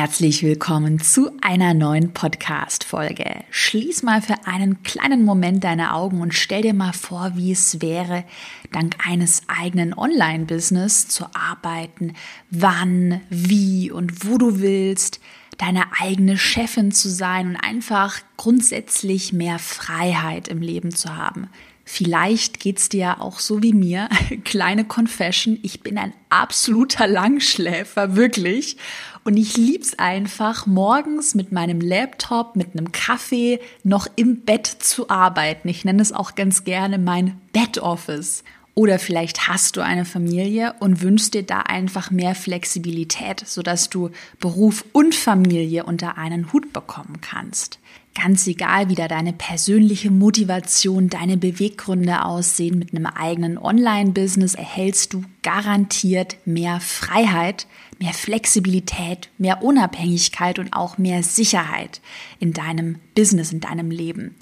Herzlich willkommen zu einer neuen Podcast-Folge. Schließ mal für einen kleinen Moment deine Augen und stell dir mal vor, wie es wäre, dank eines eigenen Online-Business zu arbeiten, wann, wie und wo du willst, deine eigene Chefin zu sein und einfach grundsätzlich mehr Freiheit im Leben zu haben. Vielleicht geht's dir ja auch so wie mir. Kleine Confession, ich bin ein absoluter Langschläfer, wirklich. Und ich lieb's einfach, morgens mit meinem Laptop, mit einem Kaffee noch im Bett zu arbeiten. Ich nenne es auch ganz gerne mein Bed-Office. Oder vielleicht hast du eine Familie und wünschst dir da einfach mehr Flexibilität, sodass du Beruf und Familie unter einen Hut bekommen kannst. Ganz egal, wie da deine persönliche Motivation, deine Beweggründe aussehen, mit einem eigenen Online-Business erhältst du garantiert mehr Freiheit, mehr Flexibilität, mehr Unabhängigkeit und auch mehr Sicherheit in deinem Business, in deinem Leben.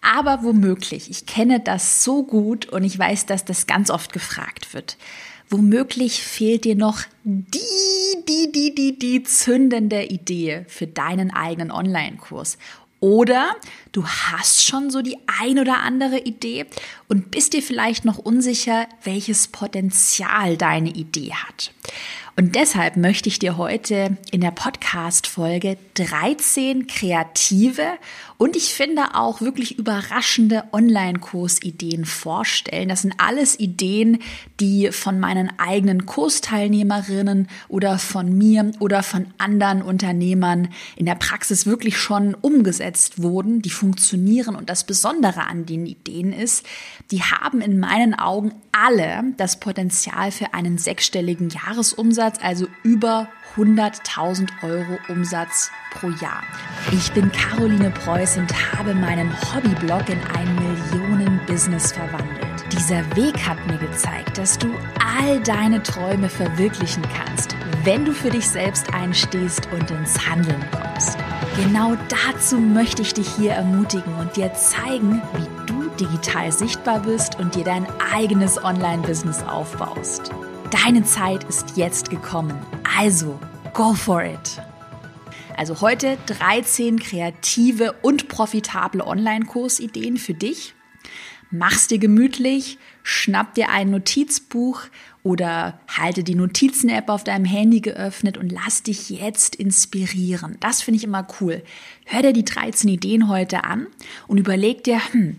Aber womöglich, ich kenne das so gut und ich weiß, dass das ganz oft gefragt wird. Womöglich fehlt dir noch die, die, die, die, die zündende Idee für deinen eigenen Online-Kurs. Oder du hast schon so die ein oder andere Idee und bist dir vielleicht noch unsicher, welches Potenzial deine Idee hat. Und deshalb möchte ich dir heute in der Podcast-Folge 13 kreative und ich finde auch wirklich überraschende Online-Kursideen vorstellen. Das sind alles Ideen, die von meinen eigenen Kursteilnehmerinnen oder von mir oder von anderen Unternehmern in der Praxis wirklich schon umgesetzt wurden, die funktionieren. Und das Besondere an den Ideen ist, die haben in meinen Augen alle das Potenzial für einen sechsstelligen Jahresumsatz, also über 100.000 Euro Umsatz pro Jahr. Ich bin Caroline Preuß und habe meinen Hobbyblog in ein Millionen-Business verwandelt. Dieser Weg hat mir gezeigt, dass du all deine Träume verwirklichen kannst, wenn du für dich selbst einstehst und ins Handeln kommst. Genau dazu möchte ich dich hier ermutigen und dir zeigen, wie du digital sichtbar bist und dir dein eigenes Online-Business aufbaust. Deine Zeit ist jetzt gekommen. Also, go for it! Also heute 13 kreative und profitable Online-Kursideen für dich. Mach's dir gemütlich, schnapp dir ein Notizbuch oder halte die Notizen-App auf deinem Handy geöffnet und lass dich jetzt inspirieren. Das finde ich immer cool. Hör dir die 13 Ideen heute an und überleg dir, hm,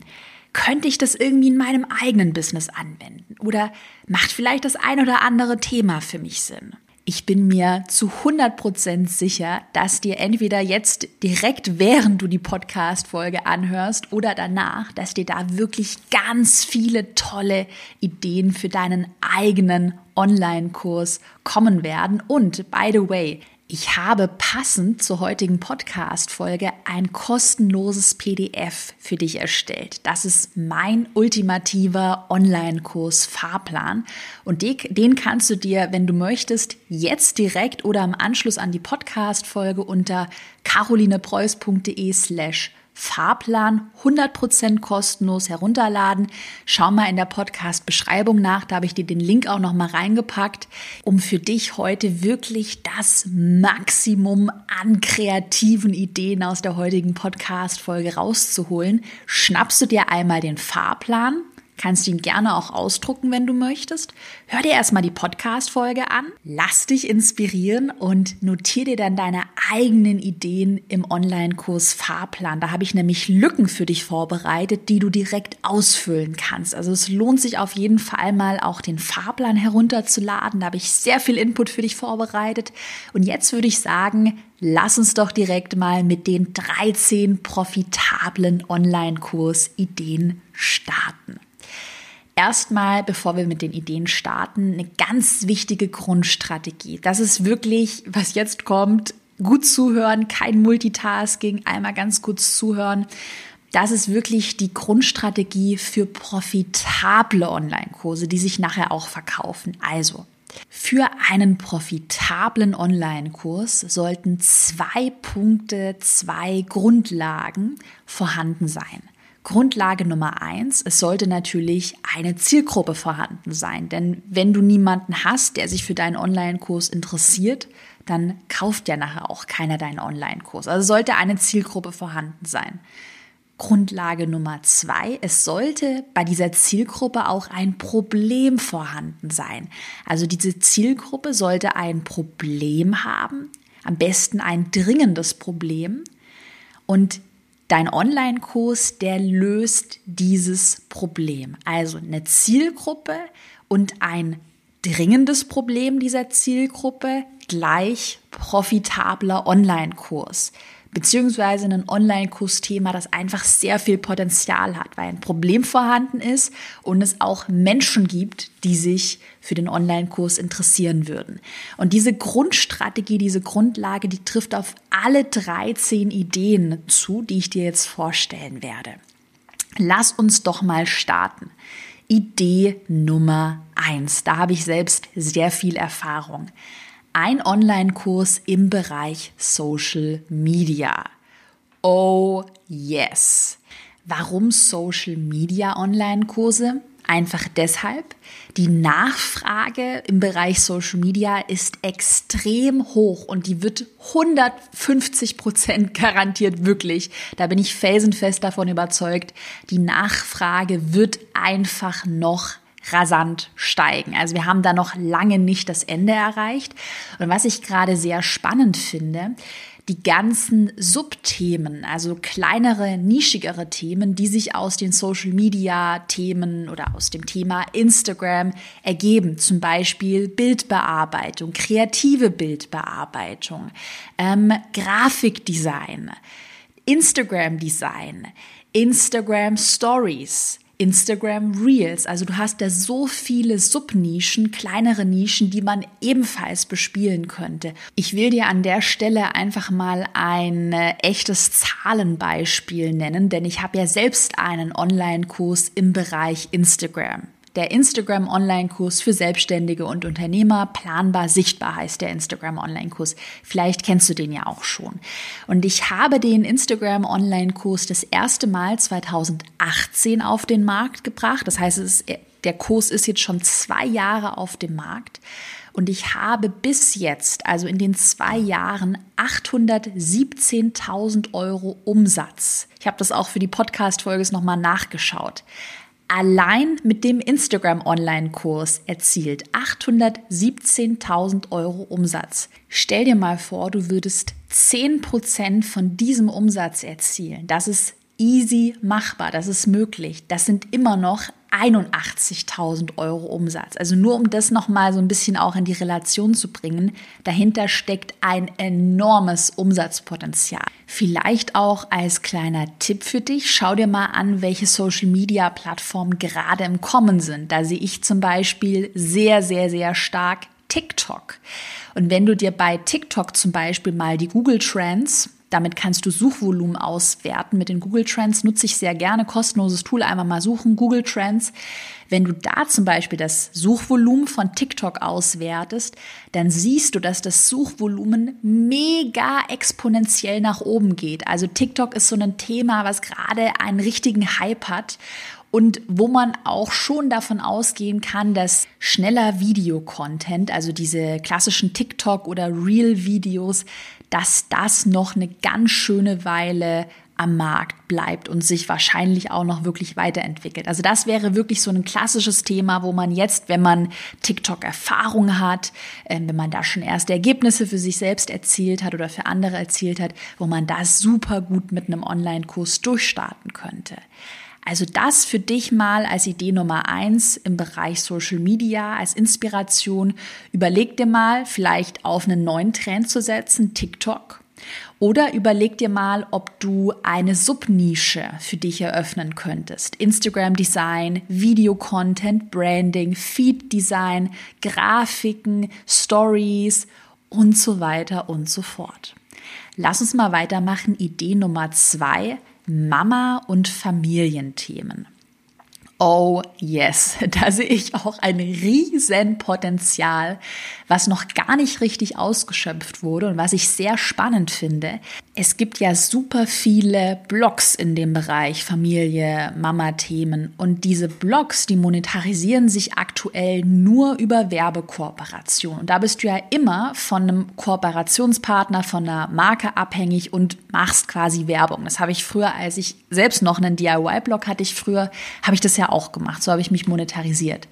könnte ich das irgendwie in meinem eigenen Business anwenden? Oder macht vielleicht das ein oder andere Thema für mich Sinn? Ich bin mir zu 100% sicher, dass dir entweder jetzt direkt während du die Podcast-Folge anhörst oder danach, dass dir da wirklich ganz viele tolle Ideen für deinen eigenen Online-Kurs kommen werden. Und by the way, ich habe passend zur heutigen Podcast-Folge ein kostenloses PDF für dich erstellt. Das ist mein ultimativer Online-Kurs Fahrplan. Und den kannst du dir, wenn du möchtest, jetzt direkt oder im Anschluss an die Podcast-Folge unter carolinepreuß.de slash Fahrplan 100% kostenlos herunterladen. Schau mal in der Podcast-Beschreibung nach, da habe ich dir den Link auch noch mal reingepackt, um für dich heute wirklich das Maximum an kreativen Ideen aus der heutigen Podcast-Folge rauszuholen. Schnappst du dir einmal den Fahrplan, Kannst ihn gerne auch ausdrucken, wenn du möchtest. Hör dir erstmal die Podcast-Folge an, lass dich inspirieren und notier dir dann deine eigenen Ideen im Online-Kurs Fahrplan. Da habe ich nämlich Lücken für dich vorbereitet, die du direkt ausfüllen kannst. Also es lohnt sich auf jeden Fall mal auch den Fahrplan herunterzuladen. Da habe ich sehr viel Input für dich vorbereitet. Und jetzt würde ich sagen, lass uns doch direkt mal mit den 13 profitablen Online-Kurs-Ideen starten. Erstmal, bevor wir mit den Ideen starten, eine ganz wichtige Grundstrategie. Das ist wirklich, was jetzt kommt, gut zuhören, kein Multitasking, einmal ganz kurz zuhören. Das ist wirklich die Grundstrategie für profitable Online-Kurse, die sich nachher auch verkaufen. Also, für einen profitablen Online-Kurs sollten zwei Punkte, zwei Grundlagen vorhanden sein. Grundlage Nummer eins, es sollte natürlich eine Zielgruppe vorhanden sein. Denn wenn du niemanden hast, der sich für deinen Online-Kurs interessiert, dann kauft ja nachher auch keiner deinen Online-Kurs. Also sollte eine Zielgruppe vorhanden sein. Grundlage Nummer zwei, es sollte bei dieser Zielgruppe auch ein Problem vorhanden sein. Also diese Zielgruppe sollte ein Problem haben, am besten ein dringendes Problem. Und dein Online-Kurs, der löst dieses Problem. Also eine Zielgruppe und ein dringendes Problem dieser Zielgruppe gleich profitabler Online-Kurs beziehungsweise ein Online-Kursthema, das einfach sehr viel Potenzial hat, weil ein Problem vorhanden ist und es auch Menschen gibt, die sich für den Online-Kurs interessieren würden. Und diese Grundstrategie, diese Grundlage, die trifft auf alle 13 Ideen zu, die ich dir jetzt vorstellen werde. Lass uns doch mal starten. Idee Nummer eins. Da habe ich selbst sehr viel Erfahrung ein Online-Kurs im Bereich Social Media. Oh yes. Warum Social Media Online-Kurse? Einfach deshalb, die Nachfrage im Bereich Social Media ist extrem hoch und die wird 150 Prozent garantiert wirklich. Da bin ich felsenfest davon überzeugt. Die Nachfrage wird einfach noch rasant steigen. Also wir haben da noch lange nicht das Ende erreicht. Und was ich gerade sehr spannend finde, die ganzen Subthemen, also kleinere, nischigere Themen, die sich aus den Social Media Themen oder aus dem Thema Instagram ergeben. Zum Beispiel Bildbearbeitung, kreative Bildbearbeitung, ähm, Grafikdesign, Instagram Design, Instagram Stories, Instagram Reels. Also du hast da so viele Subnischen, kleinere Nischen, die man ebenfalls bespielen könnte. Ich will dir an der Stelle einfach mal ein äh, echtes Zahlenbeispiel nennen, denn ich habe ja selbst einen Online-Kurs im Bereich Instagram der Instagram Online-Kurs für Selbstständige und Unternehmer. Planbar sichtbar heißt der Instagram Online-Kurs. Vielleicht kennst du den ja auch schon. Und ich habe den Instagram Online-Kurs das erste Mal 2018 auf den Markt gebracht. Das heißt, ist, der Kurs ist jetzt schon zwei Jahre auf dem Markt. Und ich habe bis jetzt, also in den zwei Jahren, 817.000 Euro Umsatz. Ich habe das auch für die Podcast-Folge nochmal nachgeschaut allein mit dem Instagram Online-Kurs erzielt 817.000 Euro Umsatz. Stell dir mal vor, du würdest 10% von diesem Umsatz erzielen. Das ist easy machbar, das ist möglich. Das sind immer noch 81.000 Euro Umsatz. Also nur um das nochmal so ein bisschen auch in die Relation zu bringen, dahinter steckt ein enormes Umsatzpotenzial. Vielleicht auch als kleiner Tipp für dich, schau dir mal an, welche Social-Media-Plattformen gerade im Kommen sind. Da sehe ich zum Beispiel sehr, sehr, sehr stark TikTok. Und wenn du dir bei TikTok zum Beispiel mal die Google Trends damit kannst du Suchvolumen auswerten. Mit den Google Trends nutze ich sehr gerne kostenloses Tool. Einmal mal suchen, Google Trends. Wenn du da zum Beispiel das Suchvolumen von TikTok auswertest, dann siehst du, dass das Suchvolumen mega exponentiell nach oben geht. Also TikTok ist so ein Thema, was gerade einen richtigen Hype hat und wo man auch schon davon ausgehen kann, dass schneller Videocontent, also diese klassischen TikTok oder Reel-Videos, dass das noch eine ganz schöne Weile am Markt bleibt und sich wahrscheinlich auch noch wirklich weiterentwickelt. Also das wäre wirklich so ein klassisches Thema, wo man jetzt, wenn man TikTok-Erfahrung hat, äh, wenn man da schon erste Ergebnisse für sich selbst erzielt hat oder für andere erzielt hat, wo man das super gut mit einem Online-Kurs durchstarten könnte. Also das für dich mal als Idee Nummer eins im Bereich Social Media, als Inspiration. Überleg dir mal, vielleicht auf einen neuen Trend zu setzen, TikTok. Oder überleg dir mal, ob du eine Subnische für dich eröffnen könntest. Instagram Design, Video Content, Branding, Feed Design, Grafiken, Stories und so weiter und so fort. Lass uns mal weitermachen. Idee Nummer zwei, Mama- und Familienthemen. Oh yes, da sehe ich auch ein riesen Potenzial, was noch gar nicht richtig ausgeschöpft wurde und was ich sehr spannend finde. Es gibt ja super viele Blogs in dem Bereich Familie, Mama-Themen und diese Blogs, die monetarisieren sich aktuell nur über Werbekooperation. Und da bist du ja immer von einem Kooperationspartner, von einer Marke abhängig und machst quasi Werbung. Das habe ich früher, als ich selbst noch einen DIY-Blog hatte, ich früher, habe ich das ja auch gemacht. So habe ich mich monetarisiert.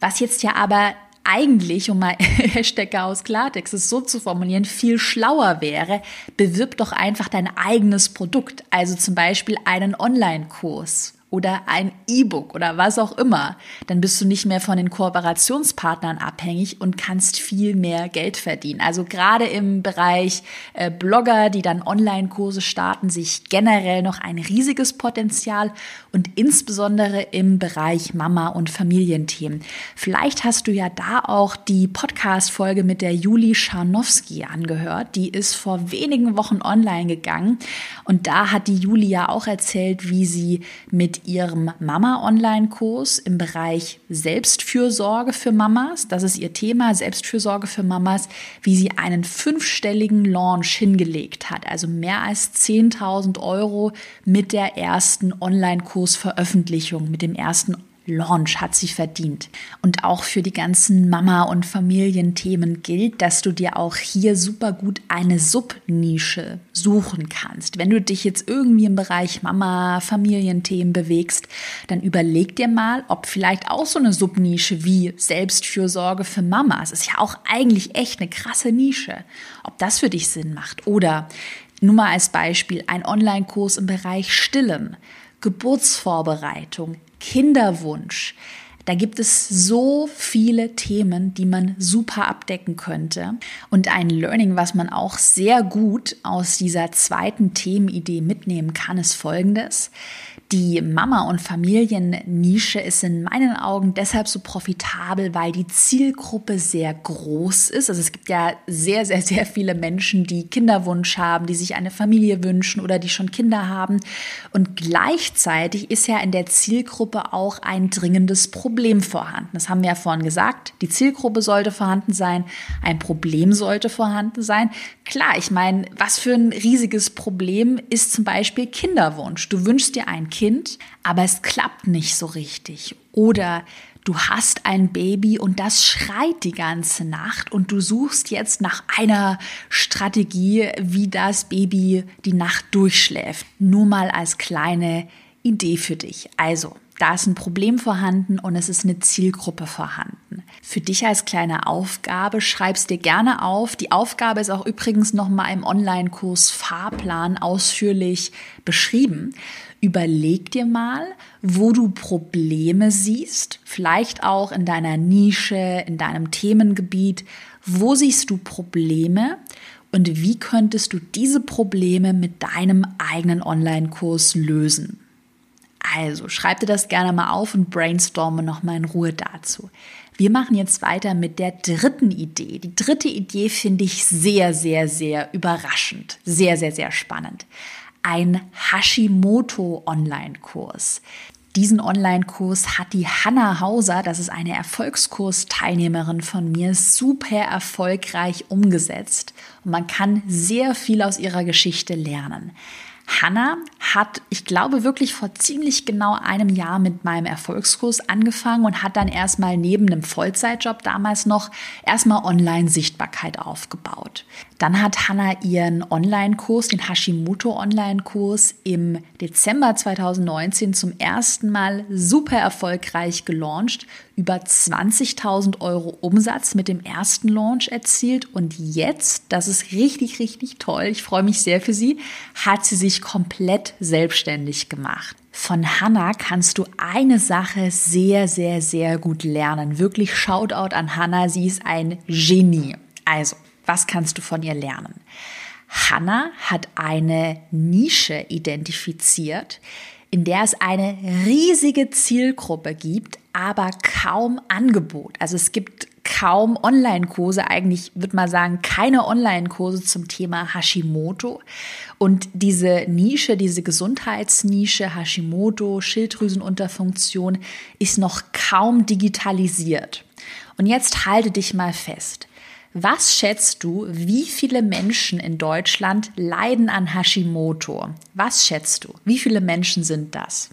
Was jetzt ja aber eigentlich, um mal Hashtag aus Klartext es so zu formulieren, viel schlauer wäre, bewirb doch einfach dein eigenes Produkt. Also zum Beispiel einen Online-Kurs oder ein E-Book oder was auch immer, dann bist du nicht mehr von den Kooperationspartnern abhängig und kannst viel mehr Geld verdienen. Also gerade im Bereich äh, Blogger, die dann Online-Kurse starten, sich generell noch ein riesiges Potenzial und insbesondere im Bereich Mama- und Familienthemen. Vielleicht hast du ja da auch die Podcast-Folge mit der Juli Scharnowski angehört. Die ist vor wenigen Wochen online gegangen und da hat die Juli ja auch erzählt, wie sie mit ihrem Mama-Online-Kurs im Bereich Selbstfürsorge für Mamas. Das ist ihr Thema, Selbstfürsorge für Mamas, wie sie einen fünfstelligen Launch hingelegt hat, also mehr als 10.000 Euro mit der ersten Online-Kursveröffentlichung, mit dem ersten Launch hat sie verdient. Und auch für die ganzen Mama- und Familienthemen gilt, dass du dir auch hier super gut eine Subnische suchen kannst. Wenn du dich jetzt irgendwie im Bereich Mama, Familienthemen bewegst, dann überleg dir mal, ob vielleicht auch so eine Subnische wie Selbstfürsorge für Mamas, ist ja auch eigentlich echt eine krasse Nische, ob das für dich Sinn macht. Oder nur mal als Beispiel ein Online-Kurs im Bereich Stillen. Geburtsvorbereitung, Kinderwunsch. Da gibt es so viele Themen, die man super abdecken könnte. Und ein Learning, was man auch sehr gut aus dieser zweiten Themenidee mitnehmen kann, ist folgendes. Die Mama- und Familiennische ist in meinen Augen deshalb so profitabel, weil die Zielgruppe sehr groß ist. Also es gibt ja sehr, sehr, sehr viele Menschen, die Kinderwunsch haben, die sich eine Familie wünschen oder die schon Kinder haben. Und gleichzeitig ist ja in der Zielgruppe auch ein dringendes Problem vorhanden. Das haben wir ja vorhin gesagt. Die Zielgruppe sollte vorhanden sein, ein Problem sollte vorhanden sein. Klar, ich meine, was für ein riesiges Problem ist zum Beispiel Kinderwunsch. Du wünschst dir ein Kind aber es klappt nicht so richtig. Oder du hast ein Baby und das schreit die ganze Nacht und du suchst jetzt nach einer Strategie, wie das Baby die Nacht durchschläft. Nur mal als kleine Idee für dich. Also, da ist ein Problem vorhanden und es ist eine Zielgruppe vorhanden. Für dich als kleine Aufgabe schreibst dir gerne auf. Die Aufgabe ist auch übrigens noch mal im Online-Kurs Fahrplan ausführlich beschrieben. Überleg dir mal, wo du Probleme siehst, vielleicht auch in deiner Nische, in deinem Themengebiet. Wo siehst du Probleme und wie könntest du diese Probleme mit deinem eigenen Online-Kurs lösen? Also schreib dir das gerne mal auf und brainstorme nochmal in Ruhe dazu. Wir machen jetzt weiter mit der dritten Idee. Die dritte Idee finde ich sehr, sehr, sehr überraschend. Sehr, sehr, sehr spannend ein Hashimoto-Online-Kurs. Diesen Online-Kurs hat die Hanna Hauser, das ist eine Erfolgskursteilnehmerin von mir, super erfolgreich umgesetzt. Und man kann sehr viel aus ihrer Geschichte lernen. Hanna hat, ich glaube, wirklich vor ziemlich genau einem Jahr mit meinem Erfolgskurs angefangen und hat dann erstmal neben einem Vollzeitjob damals noch erstmal Online-Sichtbarkeit aufgebaut. Dann hat Hanna ihren Online-Kurs, den Hashimoto Online-Kurs im Dezember 2019 zum ersten Mal super erfolgreich gelauncht, über 20.000 Euro Umsatz mit dem ersten Launch erzielt und jetzt, das ist richtig, richtig toll, ich freue mich sehr für sie, hat sie sich komplett selbstständig gemacht. Von Hannah kannst du eine Sache sehr, sehr, sehr gut lernen. Wirklich Shoutout an Hannah, sie ist ein Genie. Also, was kannst du von ihr lernen? Hannah hat eine Nische identifiziert, in der es eine riesige Zielgruppe gibt, aber kaum Angebot. Also es gibt kaum Online-Kurse, eigentlich würde man sagen, keine Online-Kurse zum Thema Hashimoto. Und diese Nische, diese Gesundheitsnische Hashimoto, Schilddrüsenunterfunktion, ist noch kaum digitalisiert. Und jetzt halte dich mal fest. Was schätzt du, wie viele Menschen in Deutschland leiden an Hashimoto? Was schätzt du? Wie viele Menschen sind das?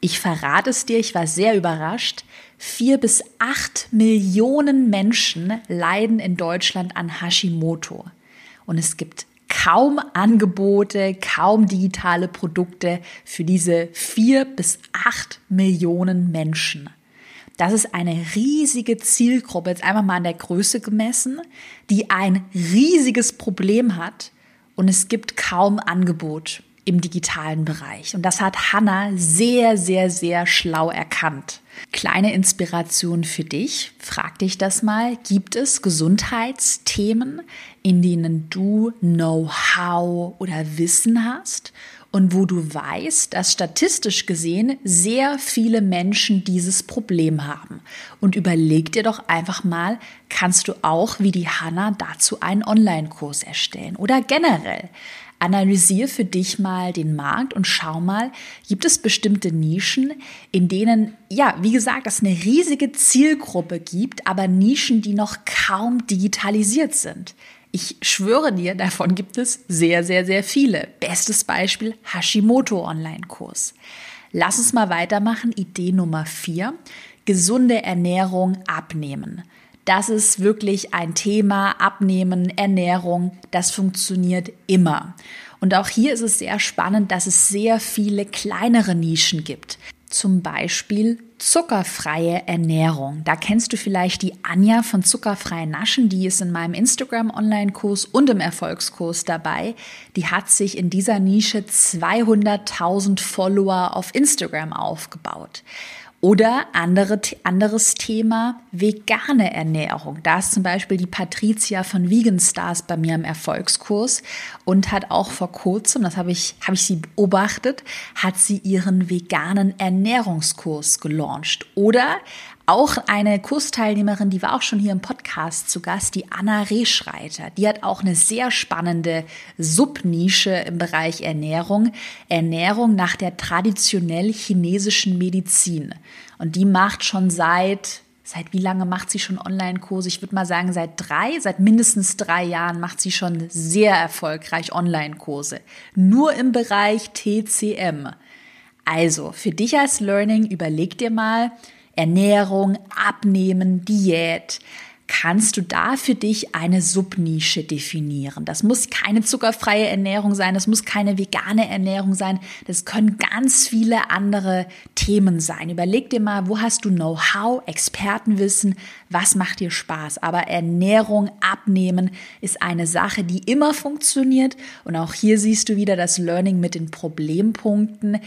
Ich verrate es dir, ich war sehr überrascht. Vier bis acht Millionen Menschen leiden in Deutschland an Hashimoto. Und es gibt kaum Angebote, kaum digitale Produkte für diese vier bis acht Millionen Menschen. Das ist eine riesige Zielgruppe, jetzt einfach mal an der Größe gemessen, die ein riesiges Problem hat und es gibt kaum Angebot im digitalen Bereich. Und das hat Hannah sehr, sehr, sehr schlau erkannt. Kleine Inspiration für dich. Frag dich das mal. Gibt es Gesundheitsthemen, in denen du Know-how oder Wissen hast und wo du weißt, dass statistisch gesehen sehr viele Menschen dieses Problem haben. Und überleg dir doch einfach mal, kannst du auch wie die Hanna dazu einen Online-Kurs erstellen oder generell. Analysier für dich mal den Markt und schau mal, gibt es bestimmte Nischen, in denen, ja, wie gesagt, es eine riesige Zielgruppe gibt, aber Nischen, die noch kaum digitalisiert sind. Ich schwöre dir, davon gibt es sehr, sehr, sehr viele. Bestes Beispiel Hashimoto Online-Kurs. Lass uns mal weitermachen. Idee Nummer vier. Gesunde Ernährung abnehmen. Das ist wirklich ein Thema. Abnehmen, Ernährung, das funktioniert immer. Und auch hier ist es sehr spannend, dass es sehr viele kleinere Nischen gibt. Zum Beispiel zuckerfreie Ernährung. Da kennst du vielleicht die Anja von Zuckerfreien Naschen, die ist in meinem Instagram-Online-Kurs und im Erfolgskurs dabei. Die hat sich in dieser Nische 200.000 Follower auf Instagram aufgebaut. Oder andere, anderes Thema, vegane Ernährung. Da ist zum Beispiel die Patricia von Vegan Stars bei mir im Erfolgskurs und hat auch vor kurzem, das habe ich, habe ich sie beobachtet, hat sie ihren veganen Ernährungskurs gelauncht. Oder auch eine Kursteilnehmerin, die war auch schon hier im Podcast zu Gast, die Anna Rehschreiter. Die hat auch eine sehr spannende Subnische im Bereich Ernährung. Ernährung nach der traditionell chinesischen Medizin. Und die macht schon seit Seit wie lange macht sie schon Online-Kurse? Ich würde mal sagen, seit drei, seit mindestens drei Jahren macht sie schon sehr erfolgreich Online-Kurse. Nur im Bereich TCM. Also, für dich als Learning, überleg dir mal, Ernährung, Abnehmen, Diät, kannst du da für dich eine Subnische definieren. Das muss keine zuckerfreie Ernährung sein, das muss keine vegane Ernährung sein, das können ganz viele andere Themen sein. Überleg dir mal, wo hast du Know-how, Expertenwissen, was macht dir Spaß? Aber Ernährung, Abnehmen ist eine Sache, die immer funktioniert und auch hier siehst du wieder das Learning mit den Problempunkten.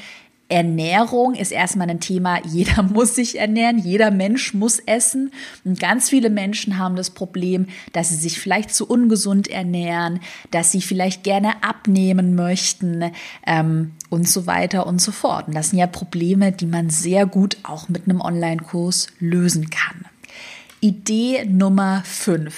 Ernährung ist erstmal ein Thema, jeder muss sich ernähren, jeder Mensch muss essen. Und ganz viele Menschen haben das Problem, dass sie sich vielleicht zu ungesund ernähren, dass sie vielleicht gerne abnehmen möchten ähm, und so weiter und so fort. Und das sind ja Probleme, die man sehr gut auch mit einem Online-Kurs lösen kann. Idee Nummer 5.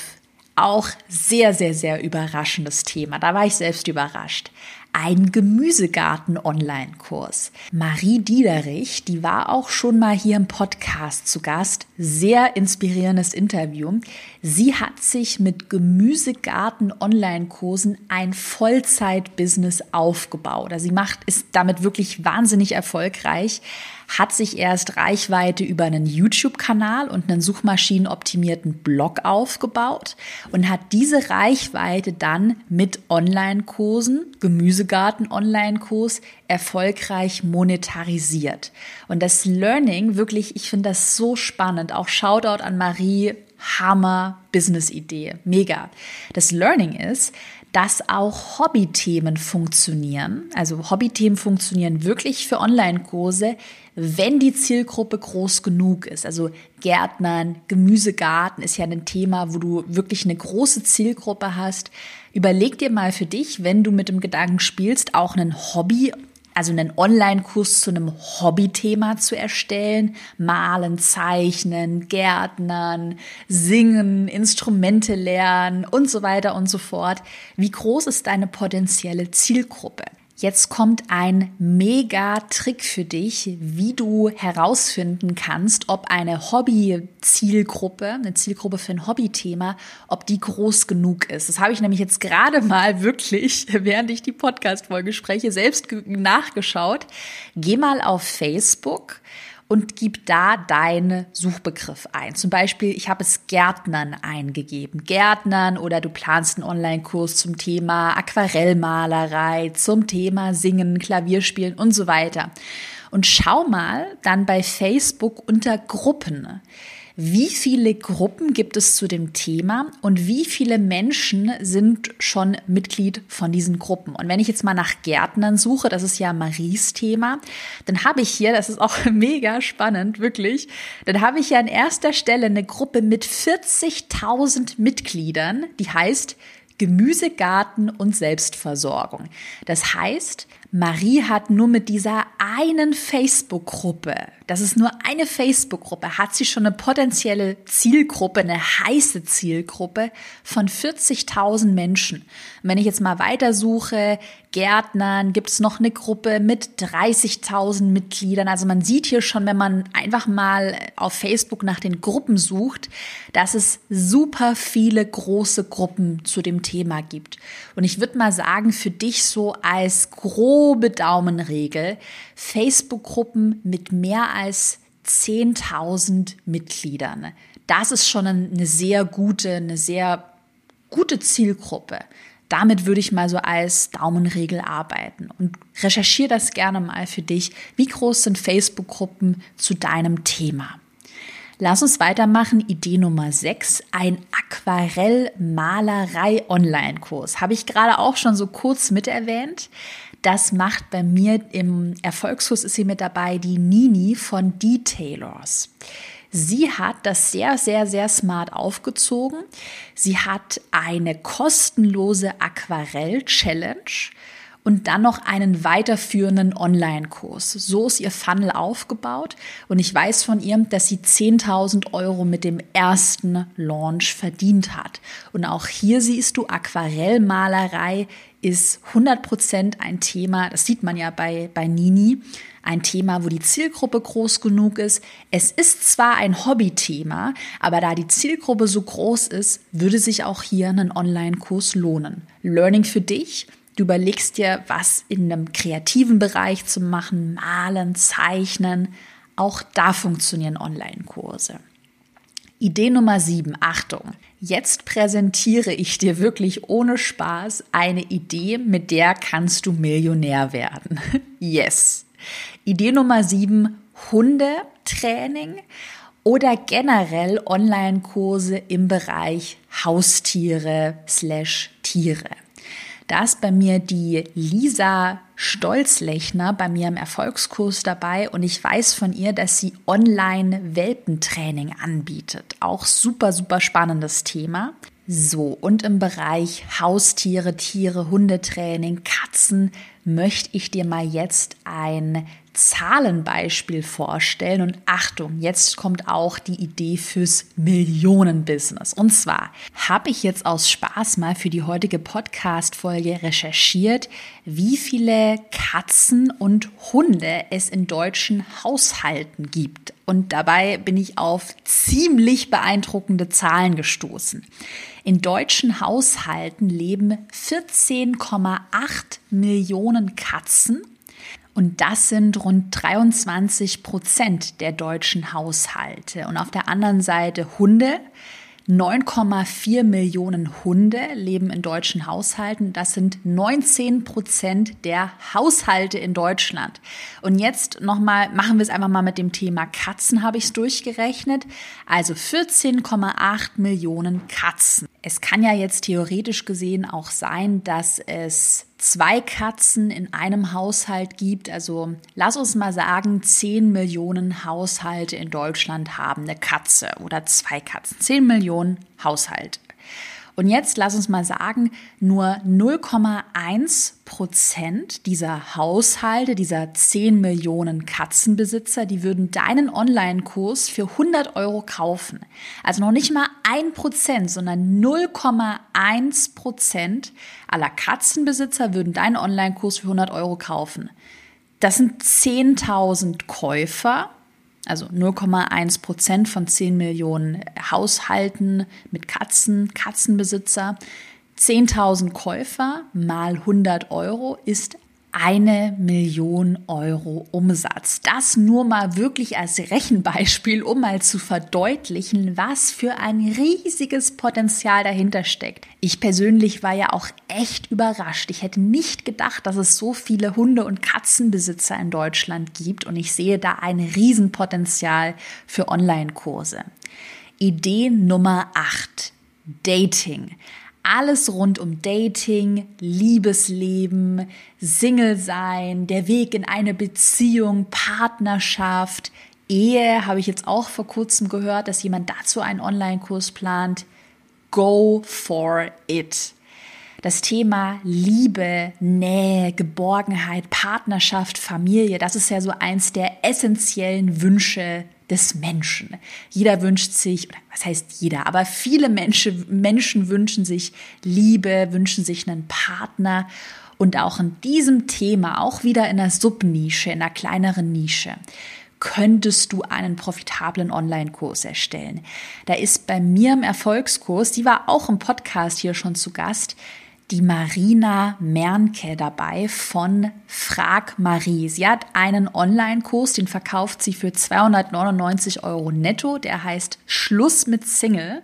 Auch sehr, sehr, sehr überraschendes Thema. Da war ich selbst überrascht ein Gemüsegarten-Online-Kurs. Marie Diederich, die war auch schon mal hier im Podcast zu Gast. Sehr inspirierendes Interview. Sie hat sich mit Gemüsegarten-Online-Kursen ein Vollzeit-Business aufgebaut. Also sie macht, ist damit wirklich wahnsinnig erfolgreich hat sich erst Reichweite über einen YouTube-Kanal und einen suchmaschinenoptimierten Blog aufgebaut und hat diese Reichweite dann mit Online-Kursen, Gemüsegarten-Online-Kurs, erfolgreich monetarisiert. Und das Learning, wirklich, ich finde das so spannend. Auch Shoutout an Marie, Hammer Business-Idee. Mega. Das Learning ist, dass auch Hobbythemen funktionieren. Also Hobbythemen funktionieren wirklich für Online-Kurse, wenn die Zielgruppe groß genug ist. Also Gärtnern, Gemüsegarten ist ja ein Thema, wo du wirklich eine große Zielgruppe hast. Überleg dir mal für dich, wenn du mit dem Gedanken spielst, auch ein Hobby also einen Online-Kurs zu einem Hobbythema zu erstellen, malen, zeichnen, Gärtnern, singen, Instrumente lernen und so weiter und so fort. Wie groß ist deine potenzielle Zielgruppe? Jetzt kommt ein Mega-Trick für dich, wie du herausfinden kannst, ob eine Hobby-Zielgruppe, eine Zielgruppe für ein Hobbythema, ob die groß genug ist. Das habe ich nämlich jetzt gerade mal wirklich, während ich die Podcast-Folge spreche, selbst nachgeschaut. Geh mal auf Facebook und gib da deinen Suchbegriff ein. Zum Beispiel, ich habe es Gärtnern eingegeben. Gärtnern oder du planst einen Online-Kurs zum Thema Aquarellmalerei, zum Thema Singen, Klavierspielen und so weiter. Und schau mal dann bei Facebook unter Gruppen wie viele Gruppen gibt es zu dem Thema und wie viele Menschen sind schon Mitglied von diesen Gruppen. Und wenn ich jetzt mal nach Gärtnern suche, das ist ja Maries Thema, dann habe ich hier, das ist auch mega spannend, wirklich, dann habe ich ja an erster Stelle eine Gruppe mit 40.000 Mitgliedern, die heißt Gemüsegarten und Selbstversorgung. Das heißt, Marie hat nur mit dieser einen Facebook-Gruppe, das ist nur eine Facebook-Gruppe, hat sie schon eine potenzielle Zielgruppe, eine heiße Zielgruppe von 40.000 Menschen. Und wenn ich jetzt mal weitersuche, Gärtnern, gibt es noch eine Gruppe mit 30.000 Mitgliedern. Also man sieht hier schon, wenn man einfach mal auf Facebook nach den Gruppen sucht, dass es super viele große Gruppen zu dem Thema gibt. Und ich würde mal sagen, für dich so als grobe Daumenregel, Facebook-Gruppen mit mehr als 10.000 Mitgliedern. Das ist schon eine sehr gute, eine sehr gute Zielgruppe. Damit würde ich mal so als Daumenregel arbeiten und recherchiere das gerne mal für dich. Wie groß sind Facebook-Gruppen zu deinem Thema? Lass uns weitermachen. Idee Nummer 6, ein Aquarellmalerei-Online-Kurs. Habe ich gerade auch schon so kurz mit erwähnt. Das macht bei mir im Erfolgskurs ist sie mit dabei, die Nini von Detailers. Sie hat das sehr, sehr, sehr smart aufgezogen. Sie hat eine kostenlose Aquarell-Challenge und dann noch einen weiterführenden Online-Kurs. So ist ihr Funnel aufgebaut und ich weiß von ihr, dass sie 10.000 Euro mit dem ersten Launch verdient hat. Und auch hier siehst du, Aquarellmalerei ist 100% ein Thema, das sieht man ja bei, bei Nini, ein Thema, wo die Zielgruppe groß genug ist. Es ist zwar ein Hobbythema, aber da die Zielgruppe so groß ist, würde sich auch hier ein Online-Kurs lohnen. Learning für dich, Du überlegst dir, was in einem kreativen Bereich zu machen, malen, zeichnen. Auch da funktionieren Online-Kurse. Idee Nummer 7, Achtung. Jetzt präsentiere ich dir wirklich ohne Spaß eine Idee, mit der kannst du Millionär werden. Yes. Idee Nummer 7, Hundetraining oder generell Online-Kurse im Bereich Haustiere slash Tiere. Da ist bei mir die Lisa Stolzlechner bei mir im Erfolgskurs dabei und ich weiß von ihr, dass sie online Welpentraining anbietet. Auch super, super spannendes Thema. So, und im Bereich Haustiere, Tiere, Hundetraining, Katzen möchte ich dir mal jetzt ein Zahlenbeispiel vorstellen. Und Achtung, jetzt kommt auch die Idee fürs Millionenbusiness. Und zwar habe ich jetzt aus Spaß mal für die heutige Podcast-Folge recherchiert, wie viele Katzen und Hunde es in deutschen Haushalten gibt. Und dabei bin ich auf ziemlich beeindruckende Zahlen gestoßen. In deutschen Haushalten leben 14,8 Millionen Katzen und das sind rund 23 Prozent der deutschen Haushalte. Und auf der anderen Seite Hunde. 9,4 Millionen Hunde leben in deutschen Haushalten. Das sind 19 Prozent der Haushalte in Deutschland. Und jetzt nochmal, machen wir es einfach mal mit dem Thema Katzen, habe ich es durchgerechnet. Also 14,8 Millionen Katzen. Es kann ja jetzt theoretisch gesehen auch sein, dass es zwei Katzen in einem Haushalt gibt, also lass uns mal sagen, 10 Millionen Haushalte in Deutschland haben eine Katze oder zwei Katzen. 10 Millionen Haushalte. Und jetzt lass uns mal sagen, nur 0,1 Prozent dieser Haushalte, dieser 10 Millionen Katzenbesitzer, die würden deinen Online-Kurs für 100 Euro kaufen. Also noch nicht mal ein Prozent, sondern 0,1 Prozent aller Katzenbesitzer würden deinen Online-Kurs für 100 Euro kaufen. Das sind 10.000 Käufer also 0,1 Prozent von 10 Millionen Haushalten mit Katzen, Katzenbesitzer. 10.000 Käufer mal 100 Euro ist eine Million Euro Umsatz. Das nur mal wirklich als Rechenbeispiel, um mal zu verdeutlichen, was für ein riesiges Potenzial dahinter steckt. Ich persönlich war ja auch echt überrascht. Ich hätte nicht gedacht, dass es so viele Hunde- und Katzenbesitzer in Deutschland gibt und ich sehe da ein Riesenpotenzial für Online-Kurse. Idee Nummer 8. Dating alles rund um Dating, Liebesleben, Single sein, der Weg in eine Beziehung, Partnerschaft, Ehe, habe ich jetzt auch vor kurzem gehört, dass jemand dazu einen Online-Kurs plant. Go for it. Das Thema Liebe, Nähe, Geborgenheit, Partnerschaft, Familie, das ist ja so eins der essentiellen Wünsche des Menschen. Jeder wünscht sich, oder was heißt jeder, aber viele Menschen, Menschen wünschen sich Liebe, wünschen sich einen Partner. Und auch in diesem Thema, auch wieder in einer Subnische, in einer kleineren Nische, könntest du einen profitablen Online-Kurs erstellen. Da ist bei mir im Erfolgskurs, die war auch im Podcast hier schon zu Gast, die Marina Mernke dabei von Frag Marie. Sie hat einen Online-Kurs, den verkauft sie für 299 Euro netto. Der heißt Schluss mit Single.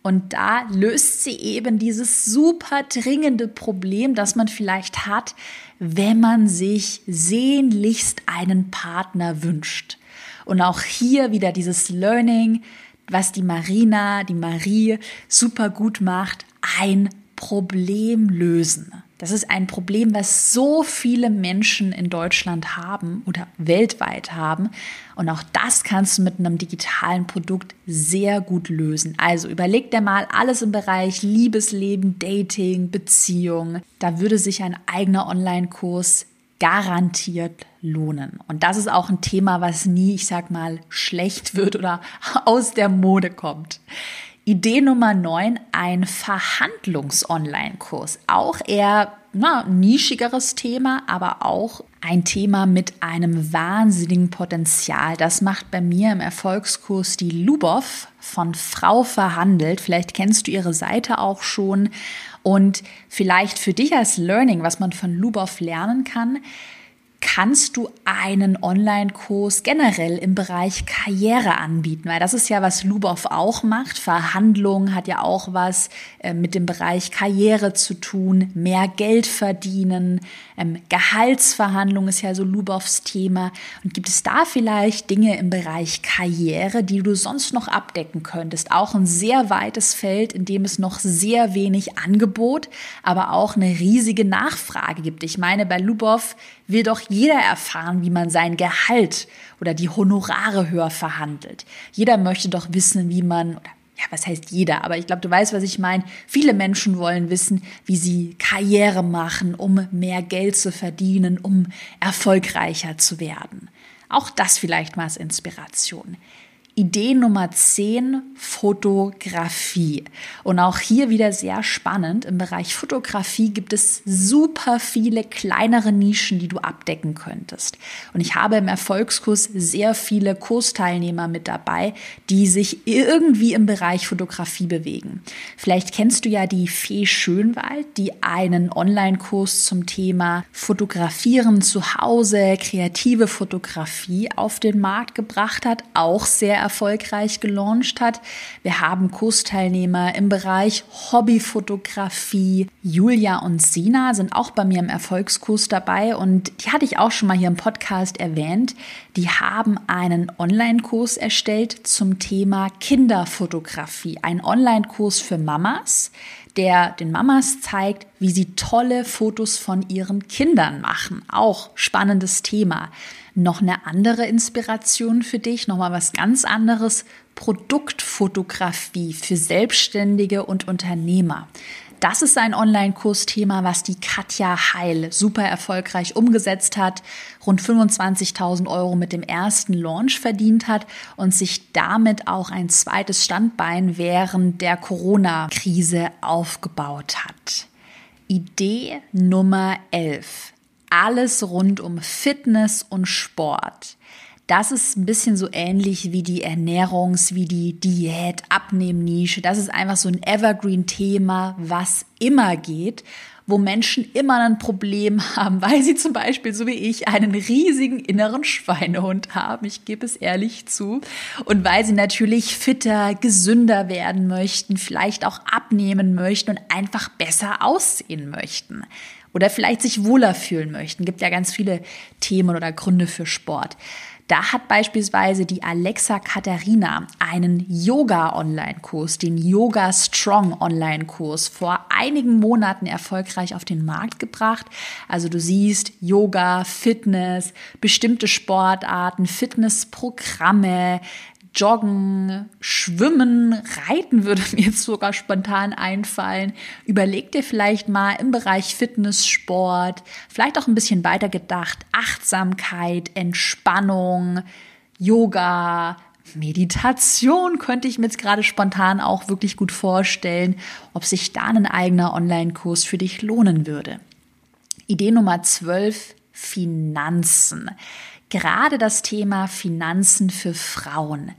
Und da löst sie eben dieses super dringende Problem, das man vielleicht hat, wenn man sich sehnlichst einen Partner wünscht. Und auch hier wieder dieses Learning, was die Marina, die Marie super gut macht, ein Problem lösen. Das ist ein Problem, was so viele Menschen in Deutschland haben oder weltweit haben. Und auch das kannst du mit einem digitalen Produkt sehr gut lösen. Also überleg dir mal alles im Bereich Liebesleben, Dating, Beziehung. Da würde sich ein eigener Online-Kurs garantiert lohnen. Und das ist auch ein Thema, was nie, ich sag mal, schlecht wird oder aus der Mode kommt. Idee Nummer 9, ein Verhandlungs-Online-Kurs. Auch eher na, nischigeres Thema, aber auch ein Thema mit einem wahnsinnigen Potenzial. Das macht bei mir im Erfolgskurs die Lubov von Frau verhandelt. Vielleicht kennst du ihre Seite auch schon. Und vielleicht für dich als Learning, was man von Lubov lernen kann, kannst du einen Online-Kurs generell im Bereich Karriere anbieten, weil das ist ja, was Lubov auch macht. Verhandlung hat ja auch was äh, mit dem Bereich Karriere zu tun, mehr Geld verdienen, ähm, Gehaltsverhandlung ist ja so Lubovs Thema. Und gibt es da vielleicht Dinge im Bereich Karriere, die du sonst noch abdecken könntest? Auch ein sehr weites Feld, in dem es noch sehr wenig Angebot, aber auch eine riesige Nachfrage gibt. Ich meine, bei Lubov will doch jeder erfahren, wie man sein Gehalt oder die Honorare höher verhandelt. Jeder möchte doch wissen, wie man, oder ja, was heißt jeder, aber ich glaube, du weißt, was ich meine. Viele Menschen wollen wissen, wie sie Karriere machen, um mehr Geld zu verdienen, um erfolgreicher zu werden. Auch das vielleicht mal als Inspiration. Idee Nummer 10, Fotografie. Und auch hier wieder sehr spannend. Im Bereich Fotografie gibt es super viele kleinere Nischen, die du abdecken könntest. Und ich habe im Erfolgskurs sehr viele Kursteilnehmer mit dabei, die sich irgendwie im Bereich Fotografie bewegen. Vielleicht kennst du ja die Fee Schönwald, die einen Online-Kurs zum Thema Fotografieren zu Hause, kreative Fotografie auf den Markt gebracht hat. Auch sehr erfolgreich gelauncht hat. Wir haben Kursteilnehmer im Bereich Hobbyfotografie. Julia und Sina sind auch bei mir im Erfolgskurs dabei und die hatte ich auch schon mal hier im Podcast erwähnt. Die haben einen Online-Kurs erstellt zum Thema Kinderfotografie. Ein Online-Kurs für Mamas der den Mamas zeigt, wie sie tolle Fotos von ihren Kindern machen. Auch spannendes Thema. Noch eine andere Inspiration für dich, nochmal was ganz anderes. Produktfotografie für Selbstständige und Unternehmer. Das ist ein Online-Kursthema, was die Katja Heil super erfolgreich umgesetzt hat, rund 25.000 Euro mit dem ersten Launch verdient hat und sich damit auch ein zweites Standbein während der Corona-Krise aufgebaut hat. Idee Nummer 11. Alles rund um Fitness und Sport. Das ist ein bisschen so ähnlich wie die Ernährungs-, wie die Diät-Abnehmnische. Das ist einfach so ein Evergreen-Thema, was immer geht, wo Menschen immer ein Problem haben, weil sie zum Beispiel, so wie ich, einen riesigen inneren Schweinehund haben. Ich gebe es ehrlich zu. Und weil sie natürlich fitter, gesünder werden möchten, vielleicht auch abnehmen möchten und einfach besser aussehen möchten oder vielleicht sich wohler fühlen möchten. Gibt ja ganz viele Themen oder Gründe für Sport. Da hat beispielsweise die Alexa Katharina einen Yoga-Online-Kurs, den Yoga Strong Online-Kurs, vor einigen Monaten erfolgreich auf den Markt gebracht. Also du siehst Yoga, Fitness, bestimmte Sportarten, Fitnessprogramme, Joggen, Schwimmen, Reiten würde mir jetzt sogar spontan einfallen. Überleg dir vielleicht mal im Bereich Fitness, Sport, vielleicht auch ein bisschen weiter gedacht, Achtsamkeit, Entspannung, Yoga, Meditation könnte ich mir jetzt gerade spontan auch wirklich gut vorstellen, ob sich da ein eigener Online-Kurs für dich lohnen würde. Idee Nummer 12, Finanzen. Gerade das Thema Finanzen für Frauen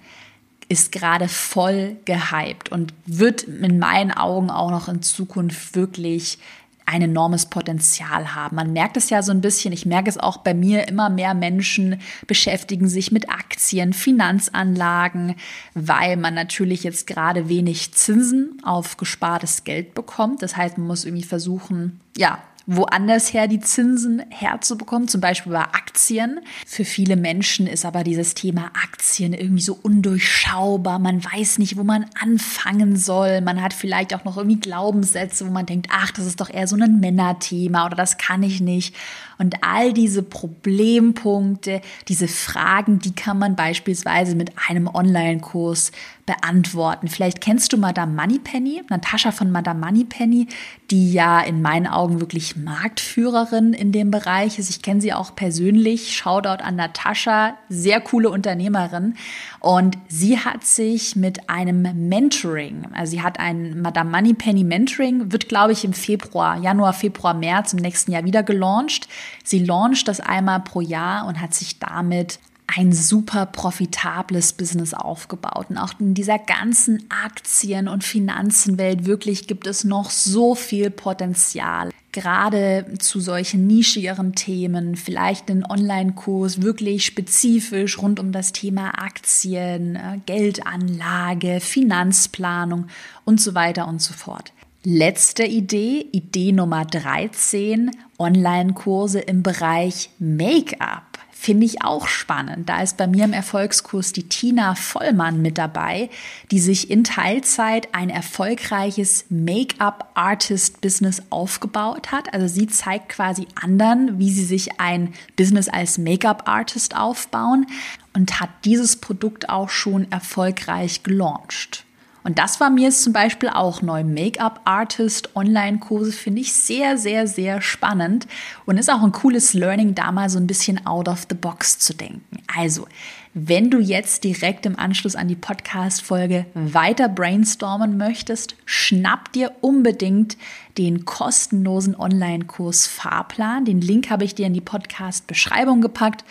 ist gerade voll gehypt und wird in meinen Augen auch noch in Zukunft wirklich ein enormes Potenzial haben. Man merkt es ja so ein bisschen, ich merke es auch bei mir, immer mehr Menschen beschäftigen sich mit Aktien, Finanzanlagen, weil man natürlich jetzt gerade wenig Zinsen auf gespartes Geld bekommt. Das heißt, man muss irgendwie versuchen, ja, woanders her die Zinsen herzubekommen, zum Beispiel bei Aktien. Für viele Menschen ist aber dieses Thema Aktien irgendwie so undurchschaubar. Man weiß nicht, wo man anfangen soll. Man hat vielleicht auch noch irgendwie Glaubenssätze, wo man denkt, ach, das ist doch eher so ein Männerthema oder das kann ich nicht. Und all diese Problempunkte, diese Fragen, die kann man beispielsweise mit einem Online-Kurs beantworten. Vielleicht kennst du Madame Moneypenny, Natascha von Madame Moneypenny, die ja in meinen Augen wirklich Marktführerin in dem Bereich ist. Ich kenne sie auch persönlich. Shoutout an Natascha, sehr coole Unternehmerin. Und sie hat sich mit einem Mentoring, also sie hat ein Madame Moneypenny Mentoring, wird glaube ich im Februar, Januar, Februar, März im nächsten Jahr wieder gelauncht. Sie launcht das einmal pro Jahr und hat sich damit ein super profitables Business aufgebaut. Und auch in dieser ganzen Aktien- und Finanzenwelt wirklich gibt es noch so viel Potenzial. Gerade zu solchen nischigeren Themen, vielleicht einen Online-Kurs wirklich spezifisch rund um das Thema Aktien, äh, Geldanlage, Finanzplanung und so weiter und so fort. Letzte Idee, Idee Nummer 13, Online-Kurse im Bereich Make-up. Finde ich auch spannend. Da ist bei mir im Erfolgskurs die Tina Vollmann mit dabei, die sich in Teilzeit ein erfolgreiches Make-up-Artist-Business aufgebaut hat. Also sie zeigt quasi anderen, wie sie sich ein Business als Make-up-Artist aufbauen und hat dieses Produkt auch schon erfolgreich gelauncht. Und das war mir jetzt zum Beispiel auch neu. Make-up-Artist, Online-Kurse finde ich sehr, sehr, sehr spannend und ist auch ein cooles Learning, da mal so ein bisschen out of the box zu denken. Also, wenn du jetzt direkt im Anschluss an die Podcast-Folge weiter brainstormen möchtest, schnapp dir unbedingt den kostenlosen Online-Kurs Fahrplan. Den Link habe ich dir in die Podcast-Beschreibung gepackt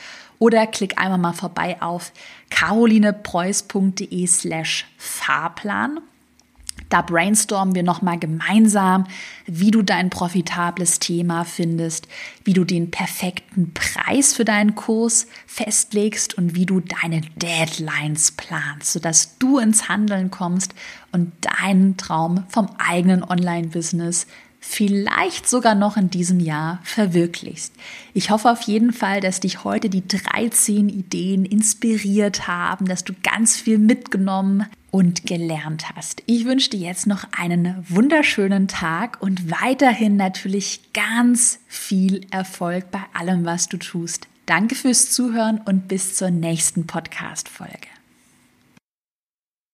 oder klick einmal mal vorbei auf carolinepreuß.de slash Fahrplan. Da brainstormen wir nochmal gemeinsam, wie du dein profitables Thema findest, wie du den perfekten Preis für deinen Kurs festlegst und wie du deine Deadlines planst, sodass du ins Handeln kommst und deinen Traum vom eigenen Online-Business vielleicht sogar noch in diesem Jahr verwirklichst. Ich hoffe auf jeden Fall, dass dich heute die 13 Ideen inspiriert haben, dass du ganz viel mitgenommen und gelernt hast. Ich wünsche dir jetzt noch einen wunderschönen Tag und weiterhin natürlich ganz viel Erfolg bei allem, was du tust. Danke fürs Zuhören und bis zur nächsten Podcast-Folge.